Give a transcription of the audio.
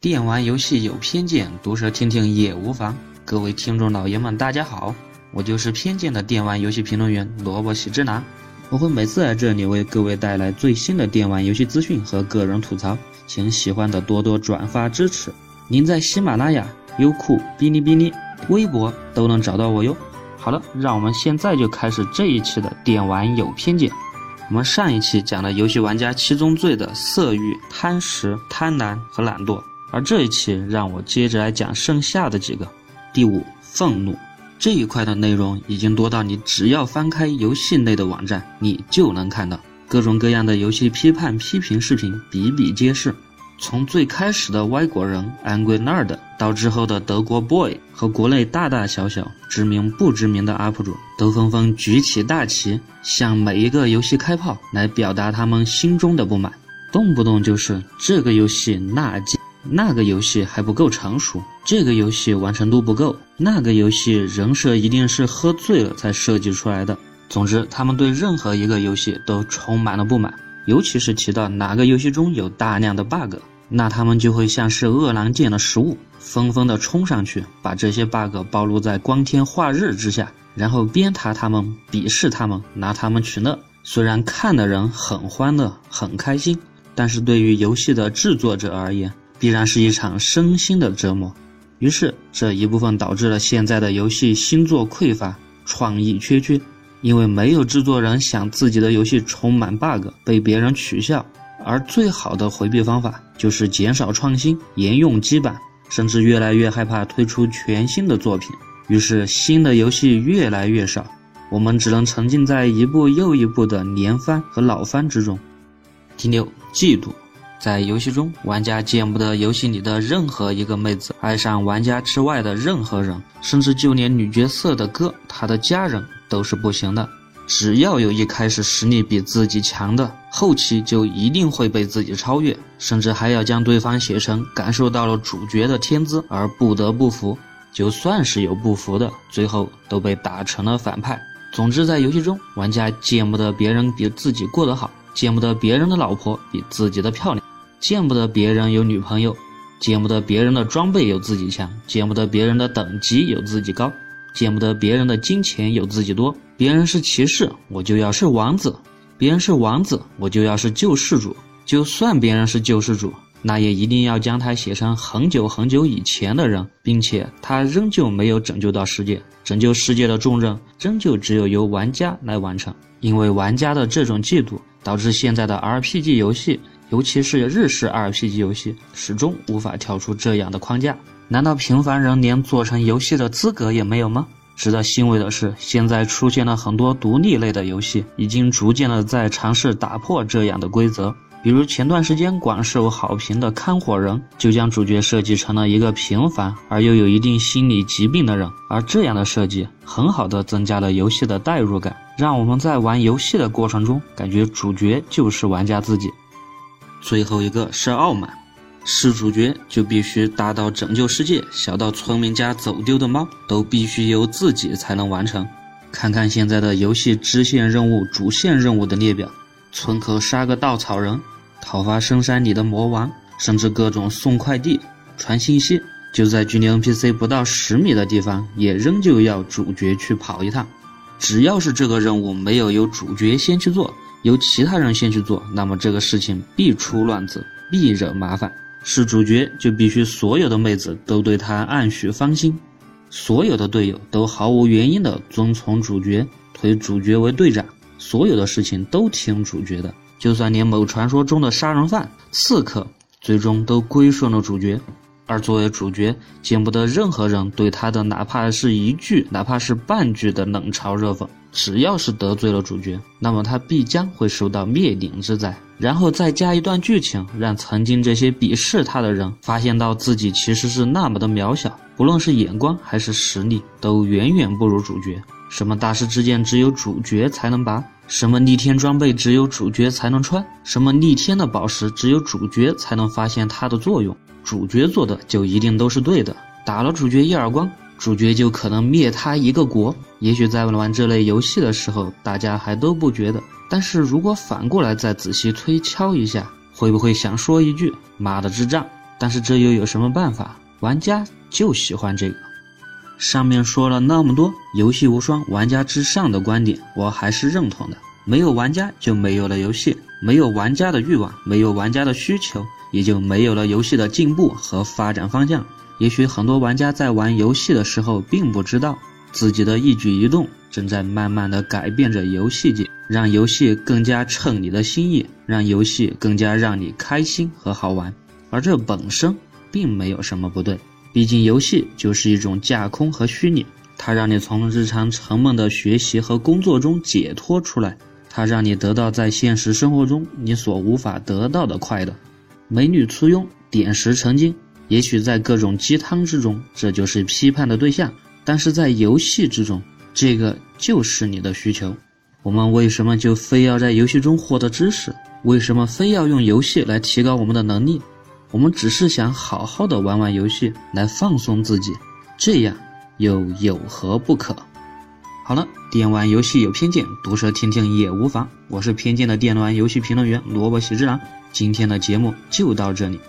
电玩游戏有偏见，毒舌听听也无妨。各位听众老爷们，大家好，我就是偏见的电玩游戏评论员萝卜喜之男。我会每次在这里为各位带来最新的电玩游戏资讯和个人吐槽，请喜欢的多多转发支持。您在喜马拉雅、优酷、哔哩哔哩、微博都能找到我哟。好了，让我们现在就开始这一期的电玩有偏见。我们上一期讲了游戏玩家七宗罪的色欲、贪食、贪婪和懒惰。而这一期让我接着来讲剩下的几个。第五，愤怒这一块的内容已经多到你只要翻开游戏内的网站，你就能看到各种各样的游戏批判批评视频比比皆是。从最开始的外国人 Angry Nerd，到之后的德国 Boy 和国内大大小小知名不知名的 UP 主，都纷纷举起大旗，向每一个游戏开炮，来表达他们心中的不满，动不动就是这个游戏那。那个游戏还不够成熟，这个游戏完成度不够，那个游戏人设一定是喝醉了才设计出来的。总之，他们对任何一个游戏都充满了不满，尤其是提到哪个游戏中有大量的 bug，那他们就会像是饿狼见了食物，纷纷的冲上去，把这些 bug 暴露在光天化日之下，然后鞭挞他们，鄙视他们，拿他们取乐。虽然看的人很欢乐，很开心，但是对于游戏的制作者而言，必然是一场身心的折磨，于是这一部分导致了现在的游戏新作匮乏、创意缺缺，因为没有制作人想自己的游戏充满 bug 被别人取笑，而最好的回避方法就是减少创新、沿用基板，甚至越来越害怕推出全新的作品，于是新的游戏越来越少，我们只能沉浸在一部又一部的连番和老番之中。第六，嫉妒。在游戏中，玩家见不得游戏里的任何一个妹子爱上玩家之外的任何人，甚至就连女角色的哥，他的家人都是不行的。只要有一开始实力比自己强的，后期就一定会被自己超越，甚至还要将对方写成感受到了主角的天资而不得不服。就算是有不服的，最后都被打成了反派。总之，在游戏中，玩家见不得别人比自己过得好，见不得别人的老婆比自己的漂亮。见不得别人有女朋友，见不得别人的装备有自己强，见不得别人的等级有自己高，见不得别人的金钱有自己多。别人是骑士，我就要是王子；别人是王子，我就要是救世主。就算别人是救世主，那也一定要将他写成很久很久以前的人，并且他仍旧没有拯救到世界。拯救世界的重任，仍旧只有由玩家来完成。因为玩家的这种嫉妒，导致现在的 RPG 游戏。尤其是日式 RPG 游戏，始终无法跳出这样的框架。难道平凡人连做成游戏的资格也没有吗？值得欣慰的是，现在出现了很多独立类的游戏，已经逐渐的在尝试打破这样的规则。比如前段时间广受好评的《看火人》，就将主角设计成了一个平凡而又有一定心理疾病的人，而这样的设计很好的增加了游戏的代入感，让我们在玩游戏的过程中感觉主角就是玩家自己。最后一个是傲慢，是主角就必须大到拯救世界，小到村民家走丢的猫都必须由自己才能完成。看看现在的游戏支线任务、主线任务的列表，村口杀个稻草人，讨伐深山里的魔王，甚至各种送快递、传信息，就在距离 NPC 不到十米的地方，也仍旧要主角去跑一趟。只要是这个任务没有由主角先去做。由其他人先去做，那么这个事情必出乱子，必惹麻烦。是主角就必须所有的妹子都对他暗许芳心，所有的队友都毫无原因的遵从主角，推主角为队长，所有的事情都听主角的。就算连某传说中的杀人犯、刺客，最终都归顺了主角。而作为主角，见不得任何人对他的哪怕是一句，哪怕是半句的冷嘲热讽。只要是得罪了主角，那么他必将会受到灭顶之灾。然后再加一段剧情，让曾经这些鄙视他的人发现到自己其实是那么的渺小，不论是眼光还是实力，都远远不如主角。什么大师之剑只有主角才能拔，什么逆天装备只有主角才能穿，什么逆天的宝石只有主角才能发现它的作用。主角做的就一定都是对的，打了主角一耳光。主角就可能灭他一个国。也许在玩这类游戏的时候，大家还都不觉得。但是如果反过来再仔细推敲一下，会不会想说一句：“妈的智障！但是这又有什么办法？玩家就喜欢这个。上面说了那么多“游戏无双，玩家至上”的观点，我还是认同的。没有玩家就没有了游戏，没有玩家的欲望，没有玩家的需求，也就没有了游戏的进步和发展方向。也许很多玩家在玩游戏的时候，并不知道自己的一举一动正在慢慢的改变着游戏界，让游戏更加称你的心意，让游戏更加让你开心和好玩。而这本身并没有什么不对，毕竟游戏就是一种架空和虚拟，它让你从日常沉闷的学习和工作中解脱出来，它让你得到在现实生活中你所无法得到的快乐。美女簇拥，点石成金。也许在各种鸡汤之中，这就是批判的对象；但是在游戏之中，这个就是你的需求。我们为什么就非要在游戏中获得知识？为什么非要用游戏来提高我们的能力？我们只是想好好的玩玩游戏，来放松自己，这样又有何不可？好了，电玩游戏有偏见，毒舌听听也无妨。我是偏见的电玩游戏评论员萝卜喜之郎，今天的节目就到这里。